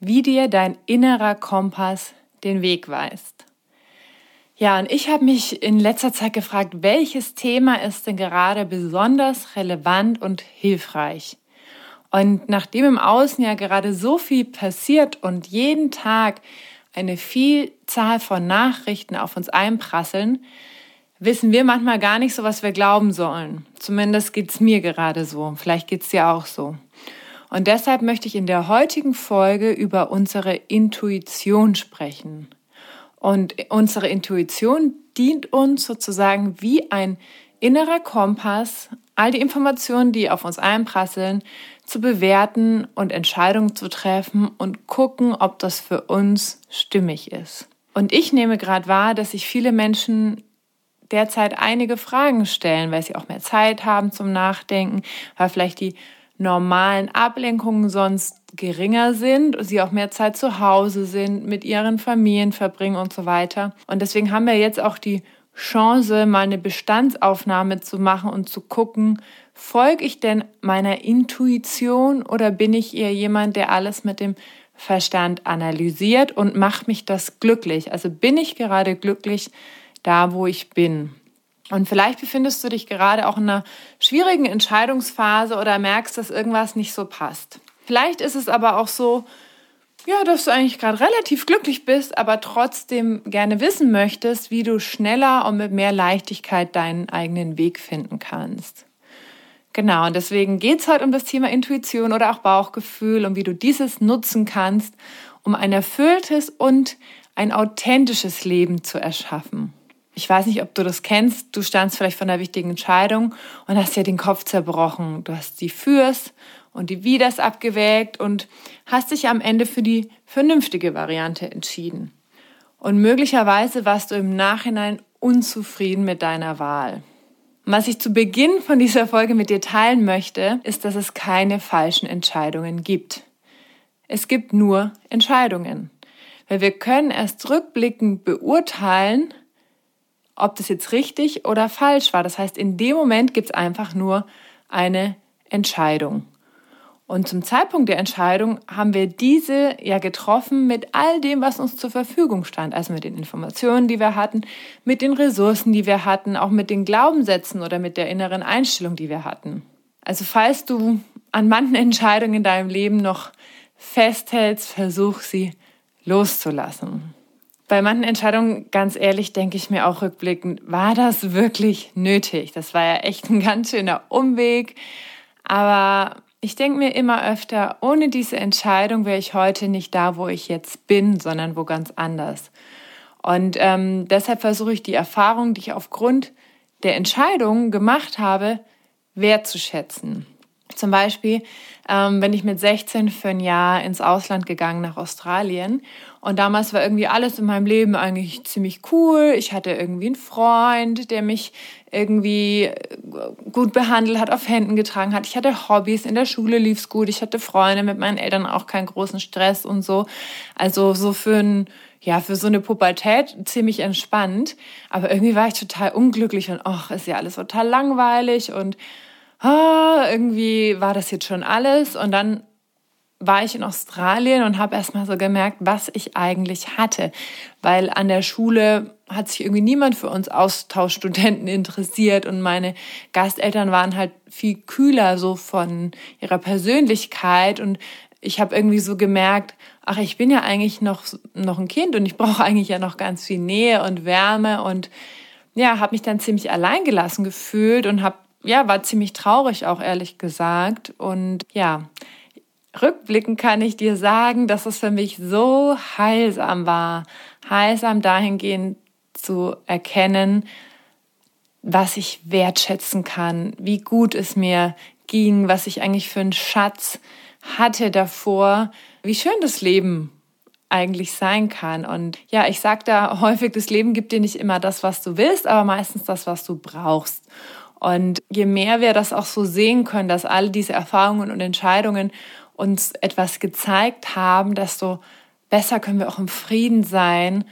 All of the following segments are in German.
wie dir dein innerer Kompass den Weg weist. Ja, und ich habe mich in letzter Zeit gefragt, welches Thema ist denn gerade besonders relevant und hilfreich? Und nachdem im Außen ja gerade so viel passiert und jeden Tag eine Vielzahl von Nachrichten auf uns einprasseln, wissen wir manchmal gar nicht so, was wir glauben sollen. Zumindest geht's mir gerade so. Vielleicht geht's dir auch so. Und deshalb möchte ich in der heutigen Folge über unsere Intuition sprechen. Und unsere Intuition dient uns sozusagen wie ein innerer Kompass, all die Informationen, die auf uns einprasseln, zu bewerten und Entscheidungen zu treffen und gucken, ob das für uns stimmig ist. Und ich nehme gerade wahr, dass sich viele Menschen derzeit einige Fragen stellen, weil sie auch mehr Zeit haben zum Nachdenken, weil vielleicht die normalen Ablenkungen sonst geringer sind, sie auch mehr Zeit zu Hause sind, mit ihren Familien verbringen und so weiter. Und deswegen haben wir jetzt auch die Chance, mal eine Bestandsaufnahme zu machen und zu gucken, folge ich denn meiner Intuition oder bin ich eher jemand, der alles mit dem Verstand analysiert und macht mich das glücklich? Also bin ich gerade glücklich da, wo ich bin? Und vielleicht befindest du dich gerade auch in einer schwierigen Entscheidungsphase oder merkst, dass irgendwas nicht so passt. Vielleicht ist es aber auch so, ja, dass du eigentlich gerade relativ glücklich bist, aber trotzdem gerne wissen möchtest, wie du schneller und mit mehr Leichtigkeit deinen eigenen Weg finden kannst. Genau, und deswegen geht es heute um das Thema Intuition oder auch Bauchgefühl und wie du dieses nutzen kannst, um ein erfülltes und ein authentisches Leben zu erschaffen. Ich weiß nicht, ob du das kennst. Du standst vielleicht vor einer wichtigen Entscheidung und hast dir den Kopf zerbrochen. Du hast die Fürs und die Widers abgewägt und hast dich am Ende für die vernünftige Variante entschieden. Und möglicherweise warst du im Nachhinein unzufrieden mit deiner Wahl. Was ich zu Beginn von dieser Folge mit dir teilen möchte, ist, dass es keine falschen Entscheidungen gibt. Es gibt nur Entscheidungen. Weil wir können erst rückblickend beurteilen, ob das jetzt richtig oder falsch war. Das heißt, in dem Moment gibt es einfach nur eine Entscheidung. Und zum Zeitpunkt der Entscheidung haben wir diese ja getroffen mit all dem, was uns zur Verfügung stand. Also mit den Informationen, die wir hatten, mit den Ressourcen, die wir hatten, auch mit den Glaubenssätzen oder mit der inneren Einstellung, die wir hatten. Also falls du an manchen Entscheidungen in deinem Leben noch festhältst, versuch sie loszulassen. Bei manchen Entscheidungen, ganz ehrlich, denke ich mir auch rückblickend, war das wirklich nötig? Das war ja echt ein ganz schöner Umweg. Aber ich denke mir immer öfter, ohne diese Entscheidung wäre ich heute nicht da, wo ich jetzt bin, sondern wo ganz anders. Und ähm, deshalb versuche ich die Erfahrung, die ich aufgrund der Entscheidung gemacht habe, wertzuschätzen. Zum Beispiel, ähm, wenn ich mit 16 für ein Jahr ins Ausland gegangen nach Australien und damals war irgendwie alles in meinem Leben eigentlich ziemlich cool. Ich hatte irgendwie einen Freund, der mich irgendwie äh, gut behandelt hat, auf Händen getragen hat. Ich hatte Hobbys, in der Schule lief's gut. Ich hatte Freunde, mit meinen Eltern auch keinen großen Stress und so. Also so für ein ja, für so eine Pubertät ziemlich entspannt. Aber irgendwie war ich total unglücklich und ach, ist ja alles total langweilig und ah, irgendwie war das jetzt schon alles. Und dann war ich in Australien und habe erstmal so gemerkt, was ich eigentlich hatte. Weil an der Schule hat sich irgendwie niemand für uns Austauschstudenten interessiert und meine Gasteltern waren halt viel kühler so von ihrer Persönlichkeit und ich habe irgendwie so gemerkt, ach, ich bin ja eigentlich noch, noch ein Kind und ich brauche eigentlich ja noch ganz viel Nähe und Wärme und ja, habe mich dann ziemlich alleingelassen gefühlt und habe ja, war ziemlich traurig auch ehrlich gesagt. Und ja, rückblickend kann ich dir sagen, dass es für mich so heilsam war. Heilsam dahingehend zu erkennen, was ich wertschätzen kann, wie gut es mir ging, was ich eigentlich für einen Schatz hatte davor, wie schön das Leben eigentlich sein kann. Und ja, ich sage da häufig, das Leben gibt dir nicht immer das, was du willst, aber meistens das, was du brauchst. Und je mehr wir das auch so sehen können, dass all diese Erfahrungen und Entscheidungen uns etwas gezeigt haben, desto besser können wir auch im Frieden sein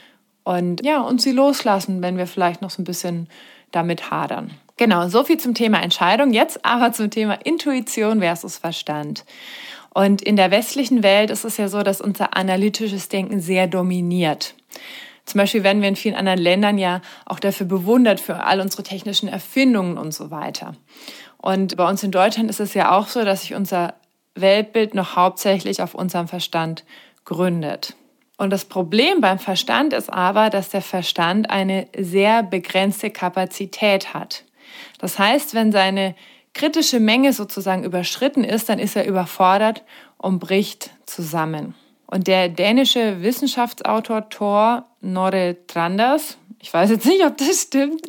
und ja, uns sie loslassen, wenn wir vielleicht noch so ein bisschen damit hadern. Genau, so viel zum Thema Entscheidung. Jetzt aber zum Thema Intuition versus Verstand. Und in der westlichen Welt ist es ja so, dass unser analytisches Denken sehr dominiert. Zum Beispiel werden wir in vielen anderen Ländern ja auch dafür bewundert, für all unsere technischen Erfindungen und so weiter. Und bei uns in Deutschland ist es ja auch so, dass sich unser Weltbild noch hauptsächlich auf unserem Verstand gründet. Und das Problem beim Verstand ist aber, dass der Verstand eine sehr begrenzte Kapazität hat. Das heißt, wenn seine kritische Menge sozusagen überschritten ist, dann ist er überfordert und bricht zusammen. Und der dänische Wissenschaftsautor Thor Norre Tranders, ich weiß jetzt nicht, ob das stimmt,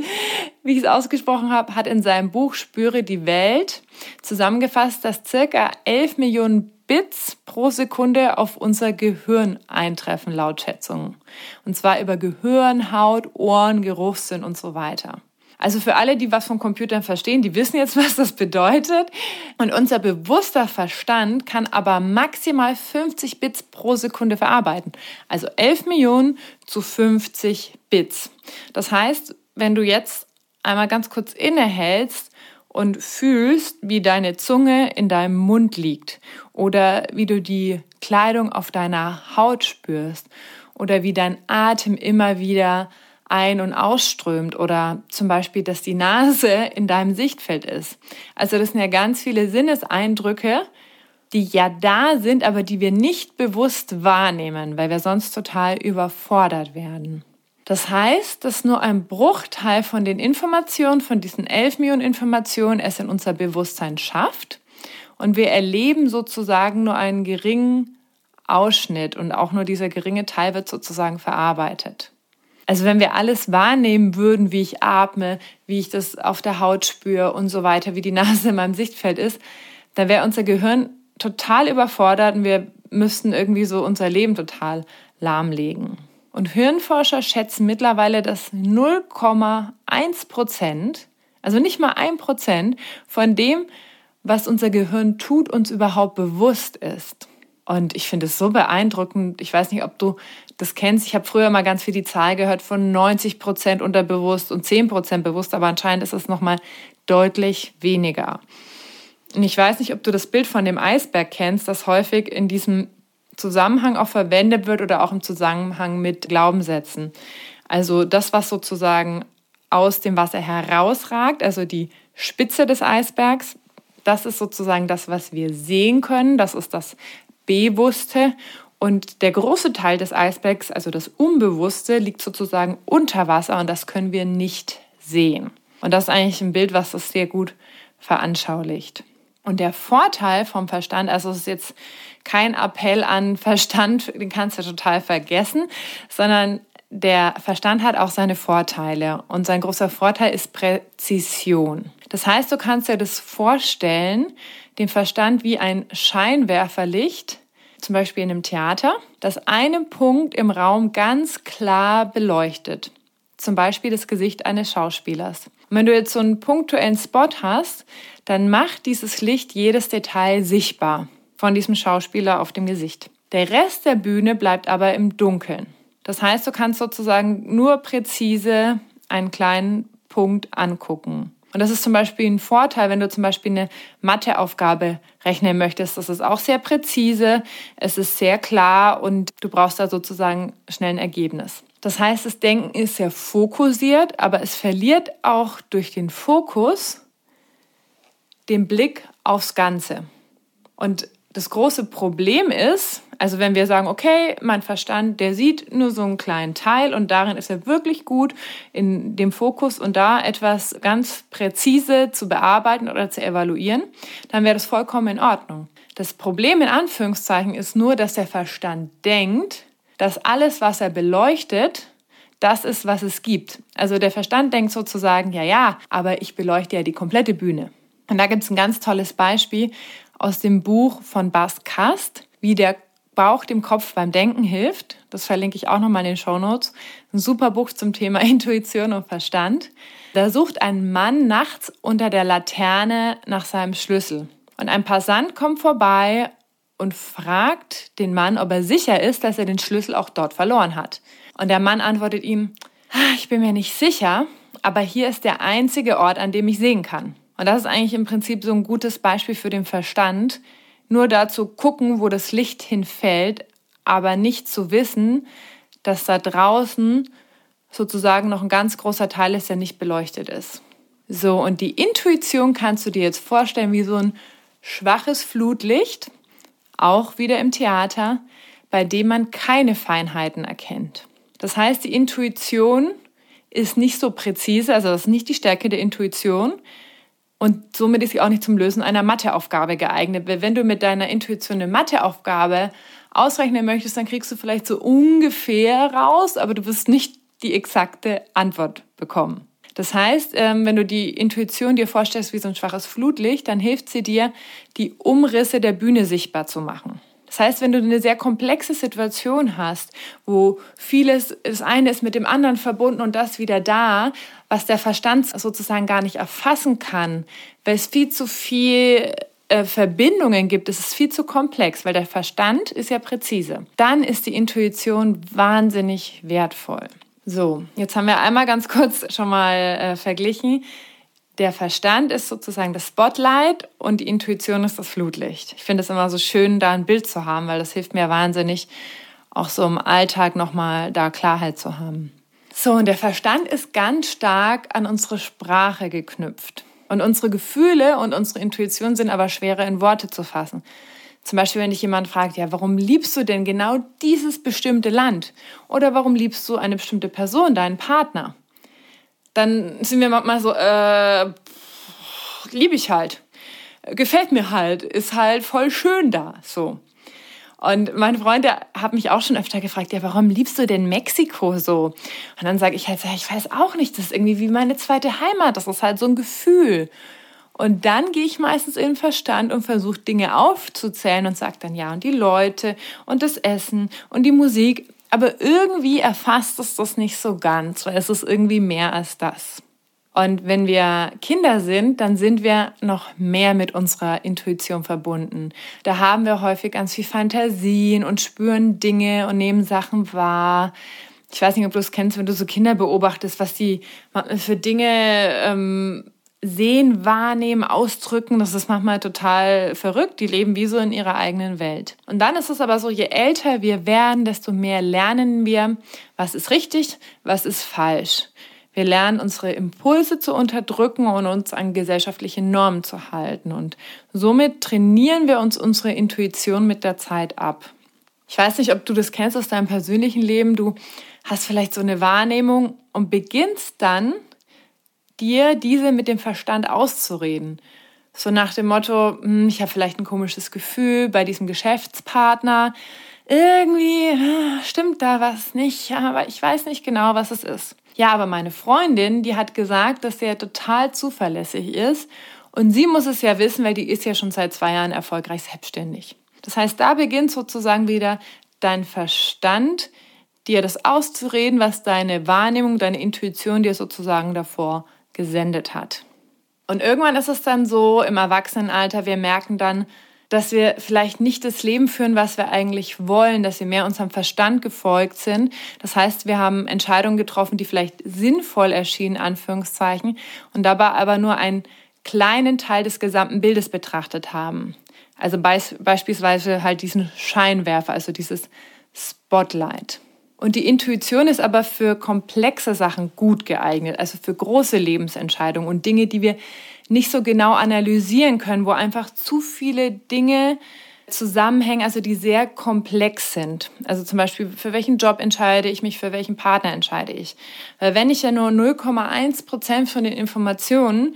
wie ich es ausgesprochen habe, hat in seinem Buch Spüre die Welt zusammengefasst, dass circa 11 Millionen Bits pro Sekunde auf unser Gehirn eintreffen, laut Schätzungen. Und zwar über Gehirn, Haut, Ohren, Geruchssinn und so weiter. Also für alle, die was von Computern verstehen, die wissen jetzt, was das bedeutet. Und unser bewusster Verstand kann aber maximal 50 Bits pro Sekunde verarbeiten. Also 11 Millionen zu 50 Bits. Das heißt, wenn du jetzt einmal ganz kurz innehältst und fühlst, wie deine Zunge in deinem Mund liegt oder wie du die Kleidung auf deiner Haut spürst oder wie dein Atem immer wieder ein- und ausströmt oder zum Beispiel, dass die Nase in deinem Sichtfeld ist. Also das sind ja ganz viele Sinneseindrücke, die ja da sind, aber die wir nicht bewusst wahrnehmen, weil wir sonst total überfordert werden. Das heißt, dass nur ein Bruchteil von den Informationen, von diesen 11 Millionen Informationen, es in unser Bewusstsein schafft und wir erleben sozusagen nur einen geringen Ausschnitt und auch nur dieser geringe Teil wird sozusagen verarbeitet. Also wenn wir alles wahrnehmen würden, wie ich atme, wie ich das auf der Haut spüre und so weiter, wie die Nase in meinem Sichtfeld ist, dann wäre unser Gehirn total überfordert und wir müssten irgendwie so unser Leben total lahmlegen. Und Hirnforscher schätzen mittlerweile, dass 0,1 Prozent, also nicht mal ein Prozent von dem, was unser Gehirn tut, uns überhaupt bewusst ist. Und ich finde es so beeindruckend. Ich weiß nicht, ob du das kennst. Ich habe früher mal ganz viel die Zahl gehört von 90 Prozent unterbewusst und 10 Prozent bewusst, aber anscheinend ist es nochmal deutlich weniger. Und ich weiß nicht, ob du das Bild von dem Eisberg kennst, das häufig in diesem Zusammenhang auch verwendet wird oder auch im Zusammenhang mit Glaubenssätzen. Also das, was sozusagen aus dem Wasser herausragt, also die Spitze des Eisbergs, das ist sozusagen das, was wir sehen können. Das ist das Bewusste. Und der große Teil des Eisbergs, also das Unbewusste, liegt sozusagen unter Wasser und das können wir nicht sehen. Und das ist eigentlich ein Bild, was das sehr gut veranschaulicht. Und der Vorteil vom Verstand, also es ist jetzt kein Appell an Verstand, den kannst du total vergessen, sondern der Verstand hat auch seine Vorteile und sein großer Vorteil ist Präzision. Das heißt, du kannst dir das vorstellen, den Verstand wie ein Scheinwerferlicht, zum Beispiel in einem Theater, das einen Punkt im Raum ganz klar beleuchtet. Zum Beispiel das Gesicht eines Schauspielers. Und wenn du jetzt so einen punktuellen Spot hast, dann macht dieses Licht jedes Detail sichtbar von diesem Schauspieler auf dem Gesicht. Der Rest der Bühne bleibt aber im Dunkeln. Das heißt, du kannst sozusagen nur präzise einen kleinen Punkt angucken. Und das ist zum Beispiel ein Vorteil, wenn du zum Beispiel eine Matheaufgabe rechnen möchtest. Das ist auch sehr präzise, es ist sehr klar und du brauchst da sozusagen schnell ein Ergebnis. Das heißt, das Denken ist sehr fokussiert, aber es verliert auch durch den Fokus den Blick aufs Ganze. Und das große Problem ist, also wenn wir sagen, okay, mein Verstand, der sieht nur so einen kleinen Teil und darin ist er wirklich gut in dem Fokus und da etwas ganz präzise zu bearbeiten oder zu evaluieren, dann wäre das vollkommen in Ordnung. Das Problem in Anführungszeichen ist nur, dass der Verstand denkt, dass alles, was er beleuchtet, das ist, was es gibt. Also der Verstand denkt sozusagen, ja, ja, aber ich beleuchte ja die komplette Bühne. Und da gibt es ein ganz tolles Beispiel aus dem Buch von Bas Kast, wie der Bauch dem Kopf beim Denken hilft. Das verlinke ich auch nochmal in den Show Notes. Ein super Buch zum Thema Intuition und Verstand. Da sucht ein Mann nachts unter der Laterne nach seinem Schlüssel. Und ein Passant kommt vorbei und fragt den Mann, ob er sicher ist, dass er den Schlüssel auch dort verloren hat. Und der Mann antwortet ihm, ah, ich bin mir nicht sicher, aber hier ist der einzige Ort, an dem ich sehen kann. Und das ist eigentlich im Prinzip so ein gutes Beispiel für den Verstand. Nur dazu gucken, wo das Licht hinfällt, aber nicht zu wissen, dass da draußen sozusagen noch ein ganz großer Teil ist, der nicht beleuchtet ist. So, und die Intuition kannst du dir jetzt vorstellen wie so ein schwaches Flutlicht, auch wieder im Theater, bei dem man keine Feinheiten erkennt. Das heißt, die Intuition ist nicht so präzise, also das ist nicht die Stärke der Intuition und somit ist sie auch nicht zum Lösen einer Matheaufgabe geeignet. Weil wenn du mit deiner Intuition eine Matheaufgabe ausrechnen möchtest, dann kriegst du vielleicht so ungefähr raus, aber du wirst nicht die exakte Antwort bekommen. Das heißt, ähm, wenn du die Intuition dir vorstellst wie so ein schwaches Flutlicht, dann hilft sie dir, die Umrisse der Bühne sichtbar zu machen. Das heißt, wenn du eine sehr komplexe Situation hast, wo vieles, das eine ist mit dem anderen verbunden und das wieder da, was der Verstand sozusagen gar nicht erfassen kann, weil es viel zu viel äh, Verbindungen gibt, es ist viel zu komplex, weil der Verstand ist ja präzise. Dann ist die Intuition wahnsinnig wertvoll. So, jetzt haben wir einmal ganz kurz schon mal äh, verglichen. Der Verstand ist sozusagen das Spotlight und die Intuition ist das Flutlicht. Ich finde es immer so schön, da ein Bild zu haben, weil das hilft mir wahnsinnig, auch so im Alltag nochmal da Klarheit zu haben. So, und der Verstand ist ganz stark an unsere Sprache geknüpft. Und unsere Gefühle und unsere Intuition sind aber schwerer in Worte zu fassen. Zum Beispiel, wenn dich jemand fragt, ja, warum liebst du denn genau dieses bestimmte Land? Oder warum liebst du eine bestimmte Person, deinen Partner? Dann sind wir manchmal so, äh, liebe ich halt. Gefällt mir halt, ist halt voll schön da, so. Und mein Freund, der hat mich auch schon öfter gefragt, ja, warum liebst du denn Mexiko so? Und dann sage ich halt, ja, ich weiß auch nicht, das ist irgendwie wie meine zweite Heimat, das ist halt so ein Gefühl. Und dann gehe ich meistens in den Verstand und versuche Dinge aufzuzählen und sage dann ja, und die Leute und das Essen und die Musik. Aber irgendwie erfasst es das nicht so ganz, weil es ist irgendwie mehr als das. Und wenn wir Kinder sind, dann sind wir noch mehr mit unserer Intuition verbunden. Da haben wir häufig ganz viel Fantasien und spüren Dinge und nehmen Sachen wahr. Ich weiß nicht, ob du es kennst, wenn du so Kinder beobachtest, was die für Dinge ähm, sehen, wahrnehmen, ausdrücken. Das ist manchmal total verrückt. Die leben wie so in ihrer eigenen Welt. Und dann ist es aber so, je älter wir werden, desto mehr lernen wir, was ist richtig, was ist falsch. Wir lernen unsere Impulse zu unterdrücken und uns an gesellschaftliche Normen zu halten. Und somit trainieren wir uns unsere Intuition mit der Zeit ab. Ich weiß nicht, ob du das kennst aus deinem persönlichen Leben. Du hast vielleicht so eine Wahrnehmung und beginnst dann, dir diese mit dem Verstand auszureden. So nach dem Motto, hm, ich habe vielleicht ein komisches Gefühl bei diesem Geschäftspartner. Irgendwie ah, stimmt da was nicht, aber ich weiß nicht genau, was es ist. Ja, aber meine Freundin, die hat gesagt, dass der total zuverlässig ist. Und sie muss es ja wissen, weil die ist ja schon seit zwei Jahren erfolgreich selbstständig. Das heißt, da beginnt sozusagen wieder dein Verstand, dir das auszureden, was deine Wahrnehmung, deine Intuition dir sozusagen davor gesendet hat. Und irgendwann ist es dann so im Erwachsenenalter, wir merken dann, dass wir vielleicht nicht das Leben führen, was wir eigentlich wollen, dass wir mehr unserem Verstand gefolgt sind. Das heißt, wir haben Entscheidungen getroffen, die vielleicht sinnvoll erschienen, Anführungszeichen, und dabei aber nur einen kleinen Teil des gesamten Bildes betrachtet haben. Also beis beispielsweise halt diesen Scheinwerfer, also dieses Spotlight. Und die Intuition ist aber für komplexe Sachen gut geeignet, also für große Lebensentscheidungen und Dinge, die wir nicht so genau analysieren können, wo einfach zu viele Dinge zusammenhängen, also die sehr komplex sind. Also zum Beispiel, für welchen Job entscheide ich mich, für welchen Partner entscheide ich. Weil wenn ich ja nur 0,1 Prozent von den Informationen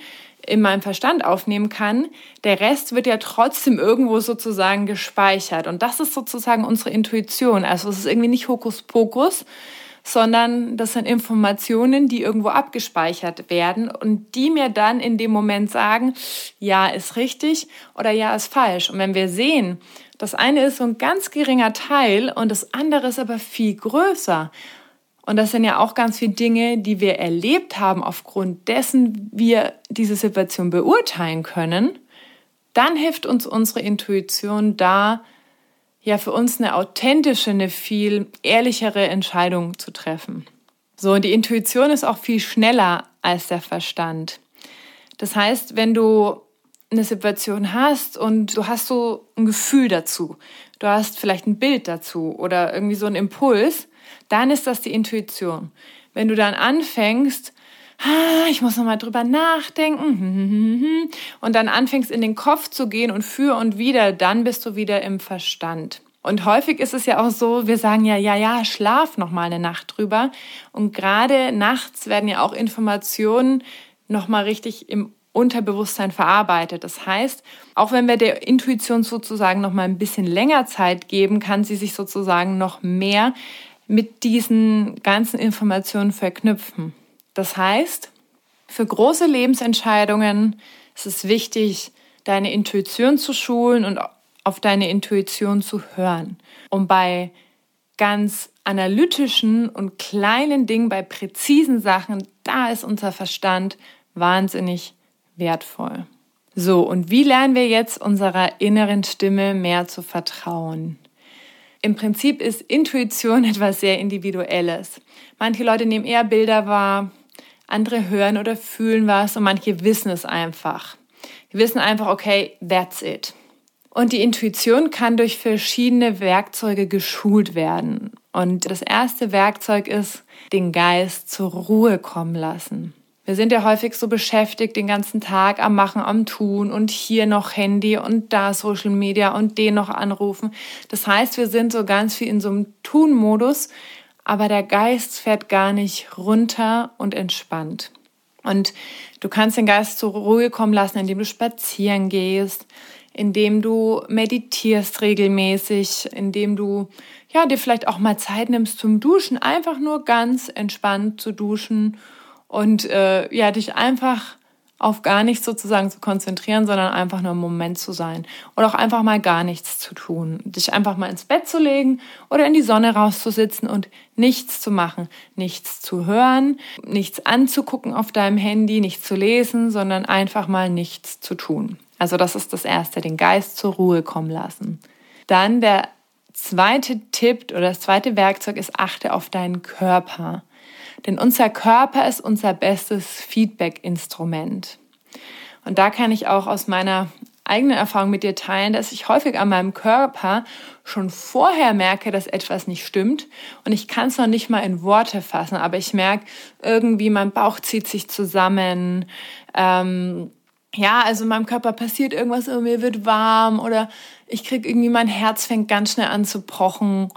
in meinem Verstand aufnehmen kann, der Rest wird ja trotzdem irgendwo sozusagen gespeichert. Und das ist sozusagen unsere Intuition. Also es ist irgendwie nicht Hokuspokus, sondern das sind Informationen, die irgendwo abgespeichert werden und die mir dann in dem Moment sagen, ja ist richtig oder ja ist falsch. Und wenn wir sehen, Das eine ist so ein ganz geringer Teil und das andere ist aber viel größer. Und das sind ja auch ganz viele Dinge, die wir erlebt haben, aufgrund dessen wir diese Situation beurteilen können. Dann hilft uns unsere Intuition da, ja für uns eine authentische, eine viel ehrlichere Entscheidung zu treffen. So, und die Intuition ist auch viel schneller als der Verstand. Das heißt, wenn du eine Situation hast und du hast so ein Gefühl dazu, du hast vielleicht ein Bild dazu oder irgendwie so einen Impuls, dann ist das die Intuition. Wenn du dann anfängst, ah, ich muss nochmal drüber nachdenken, und dann anfängst in den Kopf zu gehen und für und wieder, dann bist du wieder im Verstand. Und häufig ist es ja auch so, wir sagen ja, ja, ja, schlaf noch mal eine Nacht drüber. Und gerade nachts werden ja auch Informationen noch mal richtig im Unterbewusstsein verarbeitet. Das heißt, auch wenn wir der Intuition sozusagen noch mal ein bisschen länger Zeit geben, kann sie sich sozusagen noch mehr mit diesen ganzen Informationen verknüpfen. Das heißt, für große Lebensentscheidungen ist es wichtig, deine Intuition zu schulen und auf deine Intuition zu hören. Und bei ganz analytischen und kleinen Dingen, bei präzisen Sachen, da ist unser Verstand wahnsinnig wertvoll. So, und wie lernen wir jetzt unserer inneren Stimme mehr zu vertrauen? Im Prinzip ist Intuition etwas sehr Individuelles. Manche Leute nehmen eher Bilder wahr, andere hören oder fühlen was und manche wissen es einfach. Die wissen einfach, okay, that's it. Und die Intuition kann durch verschiedene Werkzeuge geschult werden. Und das erste Werkzeug ist, den Geist zur Ruhe kommen lassen. Wir sind ja häufig so beschäftigt den ganzen Tag am Machen, am Tun und hier noch Handy und da Social Media und den noch anrufen. Das heißt, wir sind so ganz viel in so einem Tun-Modus, aber der Geist fährt gar nicht runter und entspannt. Und du kannst den Geist zur Ruhe kommen lassen, indem du spazieren gehst, indem du meditierst regelmäßig, indem du ja dir vielleicht auch mal Zeit nimmst zum Duschen, einfach nur ganz entspannt zu duschen und äh, ja, dich einfach auf gar nichts sozusagen zu konzentrieren, sondern einfach nur im Moment zu sein. Oder auch einfach mal gar nichts zu tun. Dich einfach mal ins Bett zu legen oder in die Sonne rauszusitzen und nichts zu machen. Nichts zu hören, nichts anzugucken auf deinem Handy, nichts zu lesen, sondern einfach mal nichts zu tun. Also das ist das Erste, den Geist zur Ruhe kommen lassen. Dann der zweite Tipp oder das zweite Werkzeug ist, achte auf deinen Körper. Denn unser Körper ist unser bestes Feedback-Instrument. Und da kann ich auch aus meiner eigenen Erfahrung mit dir teilen, dass ich häufig an meinem Körper schon vorher merke, dass etwas nicht stimmt und ich kann es noch nicht mal in Worte fassen, aber ich merke irgendwie, mein Bauch zieht sich zusammen. Ähm, ja, also in meinem Körper passiert irgendwas, mir wird warm oder ich kriege irgendwie, mein Herz fängt ganz schnell an zu pochen.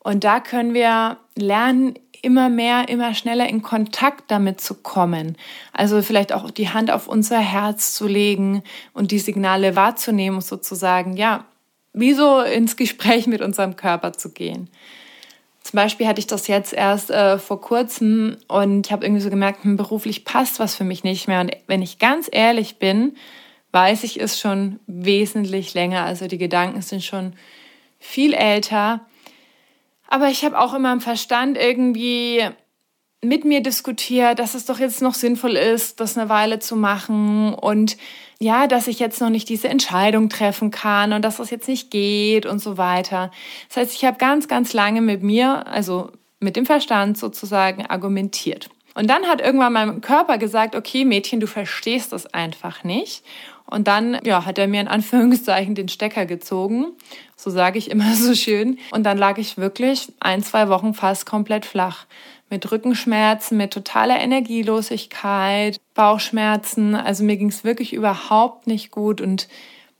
Und da können wir lernen, immer mehr, immer schneller in Kontakt damit zu kommen. Also vielleicht auch die Hand auf unser Herz zu legen und die Signale wahrzunehmen, sozusagen, ja, wie so ins Gespräch mit unserem Körper zu gehen. Zum Beispiel hatte ich das jetzt erst äh, vor kurzem und ich habe irgendwie so gemerkt, hm, beruflich passt was für mich nicht mehr. Und wenn ich ganz ehrlich bin, weiß ich es schon wesentlich länger. Also die Gedanken sind schon viel älter. Aber ich habe auch immer im Verstand irgendwie mit mir diskutiert, dass es doch jetzt noch sinnvoll ist, das eine Weile zu machen und ja, dass ich jetzt noch nicht diese Entscheidung treffen kann und dass das jetzt nicht geht und so weiter. Das heißt, ich habe ganz, ganz lange mit mir, also mit dem Verstand sozusagen argumentiert. Und dann hat irgendwann mein Körper gesagt, okay, Mädchen, du verstehst das einfach nicht. Und dann, ja, hat er mir in Anführungszeichen den Stecker gezogen. So sage ich immer so schön. Und dann lag ich wirklich ein, zwei Wochen fast komplett flach. Mit Rückenschmerzen, mit totaler Energielosigkeit, Bauchschmerzen. Also mir ging es wirklich überhaupt nicht gut. Und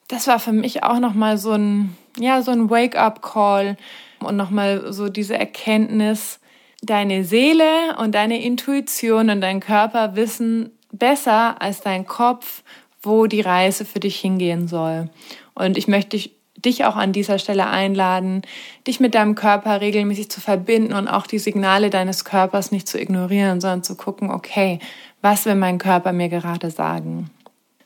das war für mich auch nochmal so ein, ja, so ein Wake-up-Call und nochmal so diese Erkenntnis, deine Seele und deine Intuition und dein Körper wissen besser als dein Kopf, wo die Reise für dich hingehen soll. Und ich möchte dich, dich auch an dieser Stelle einladen, dich mit deinem Körper regelmäßig zu verbinden und auch die Signale deines Körpers nicht zu ignorieren, sondern zu gucken, okay, was will mein Körper mir gerade sagen?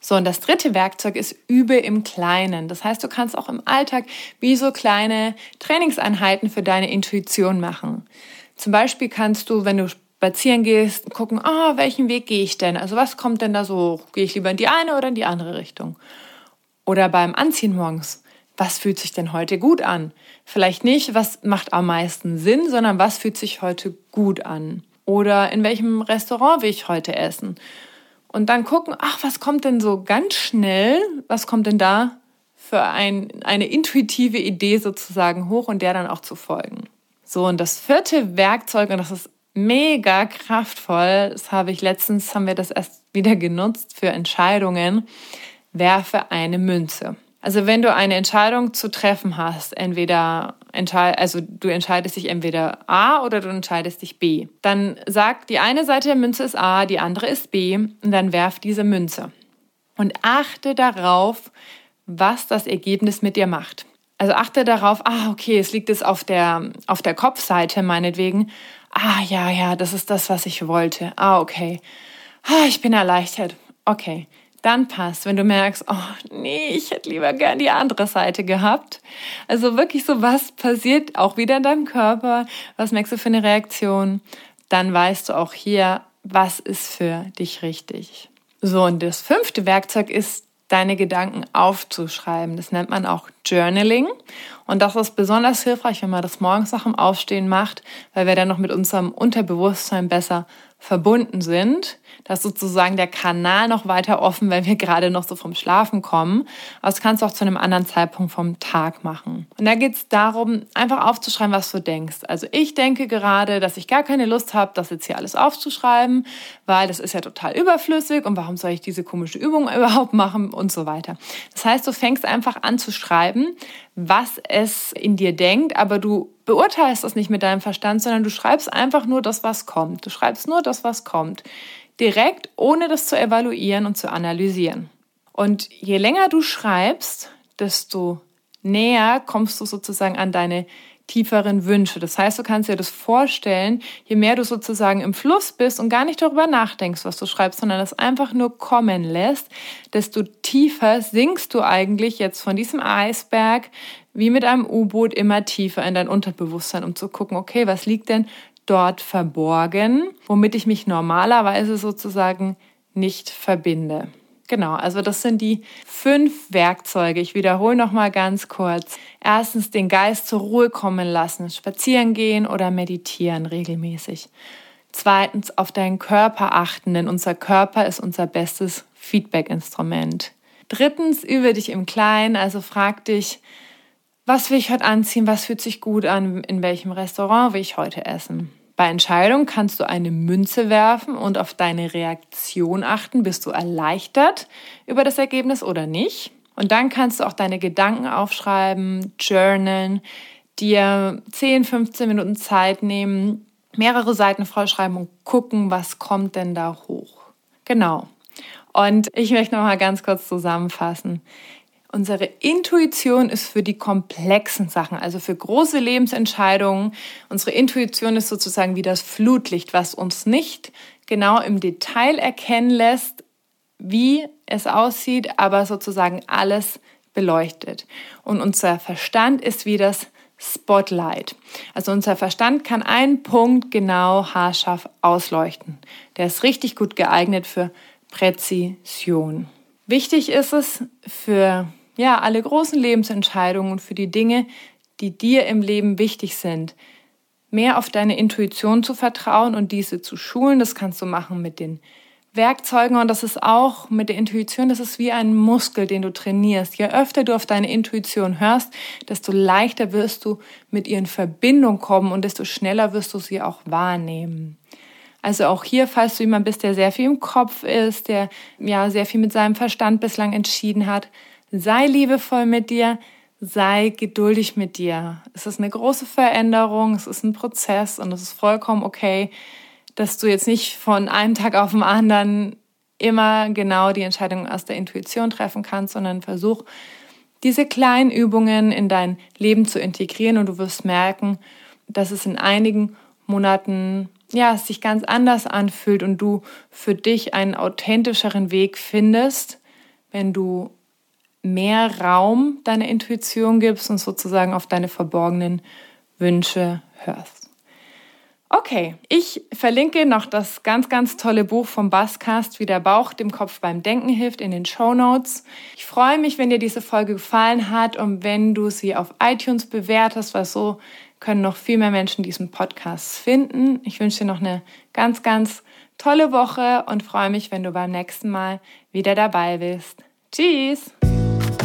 So, und das dritte Werkzeug ist Übe im Kleinen. Das heißt, du kannst auch im Alltag wie so kleine Trainingseinheiten für deine Intuition machen. Zum Beispiel kannst du, wenn du spazieren gehst, gucken, ah, welchen Weg gehe ich denn? Also was kommt denn da so hoch? Gehe ich lieber in die eine oder in die andere Richtung? Oder beim Anziehen morgens. Was fühlt sich denn heute gut an? Vielleicht nicht, was macht am meisten Sinn, sondern was fühlt sich heute gut an? Oder in welchem Restaurant will ich heute essen? Und dann gucken, ach, was kommt denn so ganz schnell? Was kommt denn da für ein, eine intuitive Idee sozusagen hoch und der dann auch zu folgen? So, und das vierte Werkzeug, und das ist mega kraftvoll, das habe ich letztens, haben wir das erst wieder genutzt für Entscheidungen, werfe eine Münze. Also wenn du eine Entscheidung zu treffen hast, entweder also du entscheidest dich entweder A oder du entscheidest dich B, dann sagt die eine Seite der Münze ist A, die andere ist B und dann werf diese Münze und achte darauf, was das Ergebnis mit dir macht. Also achte darauf, ah, okay, es liegt es auf der, auf der Kopfseite meinetwegen. Ah, ja, ja, das ist das, was ich wollte. Ah, okay. Ah, ich bin erleichtert. Okay dann passt. Wenn du merkst, oh nee, ich hätte lieber gern die andere Seite gehabt. Also wirklich so, was passiert auch wieder in deinem Körper? Was merkst du für eine Reaktion? Dann weißt du auch hier, was ist für dich richtig. So, und das fünfte Werkzeug ist, deine Gedanken aufzuschreiben. Das nennt man auch Journaling. Und das ist besonders hilfreich, wenn man das morgens nach dem Aufstehen macht, weil wir dann noch mit unserem Unterbewusstsein besser verbunden sind. Da ist sozusagen der Kanal noch weiter offen, weil wir gerade noch so vom Schlafen kommen. Aber das kannst du auch zu einem anderen Zeitpunkt vom Tag machen. Und da geht es darum, einfach aufzuschreiben, was du denkst. Also ich denke gerade, dass ich gar keine Lust habe, das jetzt hier alles aufzuschreiben, weil das ist ja total überflüssig und warum soll ich diese komische Übung überhaupt machen und so weiter. Das heißt, du fängst einfach an zu schreiben, was es in dir denkt, aber du beurteilst das nicht mit deinem Verstand, sondern du schreibst einfach nur das, was kommt. Du schreibst nur das, was kommt direkt, ohne das zu evaluieren und zu analysieren. Und je länger du schreibst, desto näher kommst du sozusagen an deine tieferen Wünsche. Das heißt, du kannst dir das vorstellen, je mehr du sozusagen im Fluss bist und gar nicht darüber nachdenkst, was du schreibst, sondern das einfach nur kommen lässt, desto tiefer sinkst du eigentlich jetzt von diesem Eisberg wie mit einem U-Boot immer tiefer in dein Unterbewusstsein, um zu gucken, okay, was liegt denn dort verborgen, womit ich mich normalerweise sozusagen nicht verbinde. Genau, also das sind die fünf Werkzeuge. Ich wiederhole noch mal ganz kurz. Erstens den Geist zur Ruhe kommen lassen, spazieren gehen oder meditieren regelmäßig. Zweitens auf deinen Körper achten, denn unser Körper ist unser bestes Feedback-Instrument. Drittens übe dich im Kleinen, also frag dich, was will ich heute anziehen? Was fühlt sich gut an? In welchem Restaurant will ich heute essen? Bei Entscheidung kannst du eine Münze werfen und auf deine Reaktion achten. Bist du erleichtert über das Ergebnis oder nicht? Und dann kannst du auch deine Gedanken aufschreiben, journalen, dir 10, 15 Minuten Zeit nehmen, mehrere Seiten vollschreiben und gucken, was kommt denn da hoch. Genau. Und ich möchte noch mal ganz kurz zusammenfassen. Unsere Intuition ist für die komplexen Sachen, also für große Lebensentscheidungen. Unsere Intuition ist sozusagen wie das Flutlicht, was uns nicht genau im Detail erkennen lässt, wie es aussieht, aber sozusagen alles beleuchtet. Und unser Verstand ist wie das Spotlight. Also unser Verstand kann einen Punkt genau haarscharf ausleuchten. Der ist richtig gut geeignet für Präzision. Wichtig ist es für ja, alle großen Lebensentscheidungen und für die Dinge, die dir im Leben wichtig sind, mehr auf deine Intuition zu vertrauen und diese zu schulen. Das kannst du machen mit den Werkzeugen und das ist auch mit der Intuition, das ist wie ein Muskel, den du trainierst. Je öfter du auf deine Intuition hörst, desto leichter wirst du mit ihr in Verbindung kommen und desto schneller wirst du sie auch wahrnehmen. Also auch hier, falls du jemand bist, der sehr viel im Kopf ist, der ja sehr viel mit seinem Verstand bislang entschieden hat, Sei liebevoll mit dir, sei geduldig mit dir. Es ist eine große Veränderung, es ist ein Prozess und es ist vollkommen okay, dass du jetzt nicht von einem Tag auf den anderen immer genau die Entscheidung aus der Intuition treffen kannst, sondern versuch, diese kleinen Übungen in dein Leben zu integrieren und du wirst merken, dass es in einigen Monaten ja, sich ganz anders anfühlt und du für dich einen authentischeren Weg findest, wenn du mehr Raum deiner Intuition gibst und sozusagen auf deine verborgenen Wünsche hörst. Okay, ich verlinke noch das ganz, ganz tolle Buch vom Basscast, wie der Bauch dem Kopf beim Denken hilft, in den Show Notes. Ich freue mich, wenn dir diese Folge gefallen hat und wenn du sie auf iTunes bewertest, weil so können noch viel mehr Menschen diesen Podcast finden. Ich wünsche dir noch eine ganz, ganz tolle Woche und freue mich, wenn du beim nächsten Mal wieder dabei bist. Tschüss!